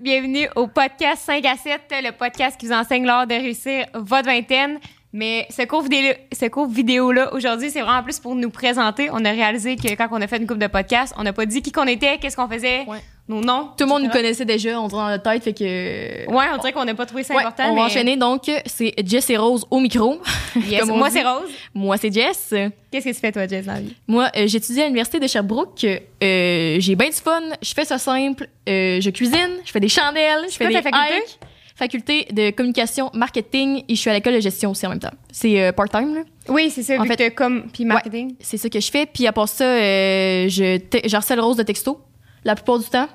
bienvenue au podcast 5 à 7, le podcast qui vous enseigne l'art de réussir votre vingtaine. Mais ce cours vidéo, ce cours vidéo là aujourd'hui, c'est vraiment plus pour nous présenter. On a réalisé que quand on a fait une coupe de podcast, on n'a pas dit qui qu'on était, qu'est-ce qu'on faisait, Ouais. nos noms. Tout le monde nous connaissait déjà, on dirait dans notre tête, fait que. Ouais, on dirait qu'on n'a pas trouvé ça Ouais, important. on mais va enchaîner donc. C'est Jess et Rose au micro. Yes, Moi, c'est Rose. Moi, c'est Jess. Qu'est-ce que tu fais, toi, Jess, dans la vie? Moi, euh, j'étudie à l'université de Sherbrooke. Euh, j'ai bien du fun. Je fais ça simple. Euh, je cuisine. Je fais des chandelles. Je fais des faculté? hikes. Faculté de communication, marketing et je suis à l'école de gestion aussi en même temps. C'est part-time, là. Oui, c'est ça, En vu fait- que comme, puis marketing. C'est ça que je fais. Puis à part ça, je, te- je harcèle Rose de texto la plupart du temps.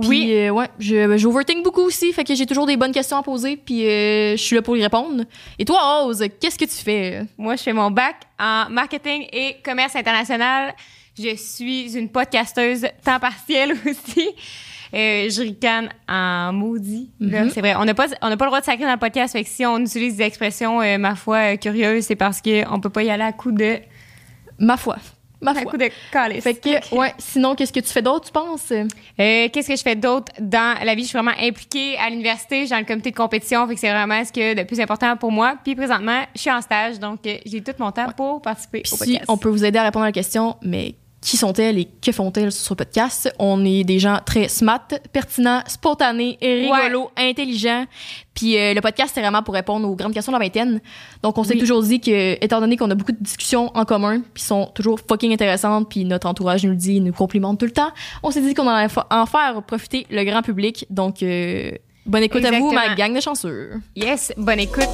Puis, Oui. euh, ouais, je, j'overthink beaucoup aussi, fait que j'ai toujours des bonnes questions à poser, puis euh, je suis là pour y répondre. Et toi, Rose, qu'est-ce que tu fais? Moi, je fais mon bac en marketing et commerce international. Je suis une podcasteuse temps partiel aussi. Euh, je ricane en maudit. Mhm. C'est vrai. On n'a pas, on n'a pas le droit de sacrer dans le podcast. Fait que si on utilise des expressions, euh, ma foi, euh, curieuses, c'est parce qu'on peut pas y aller à coup de, Ma foi. Ma foi. coup de calice. Fait que, ouais, sinon, qu'est-ce que tu fais d'autre, tu penses? Euh, Qu'est-ce que je fais d'autre dans la vie? Je suis vraiment impliquée à l'université. Je suis dans le comité de compétition. Fait que c'est vraiment ce que de plus important pour moi. Puis présentement, je suis en stage. Donc, euh, j'ai tout mon temps pour participer Puis au si on peut vous aider à répondre à la question, mais qui sont-elles et que font-elles sur ce podcast? On est des gens très smart, pertinents, spontanés, rigolos, intelligents. Puis euh, le podcast, c'est vraiment pour répondre aux grandes questions de la vingtaine. Donc, on s'est toujours dit que, étant donné qu'on a beaucoup de discussions en commun, puis sont toujours fucking intéressantes, puis notre entourage nous le dit, nous complimente tout le temps, on s'est dit qu'on allait en faire profiter le grand public. Donc, euh, bonne écoute à vous, ma gang de chanceux. Yes, bonne écoute.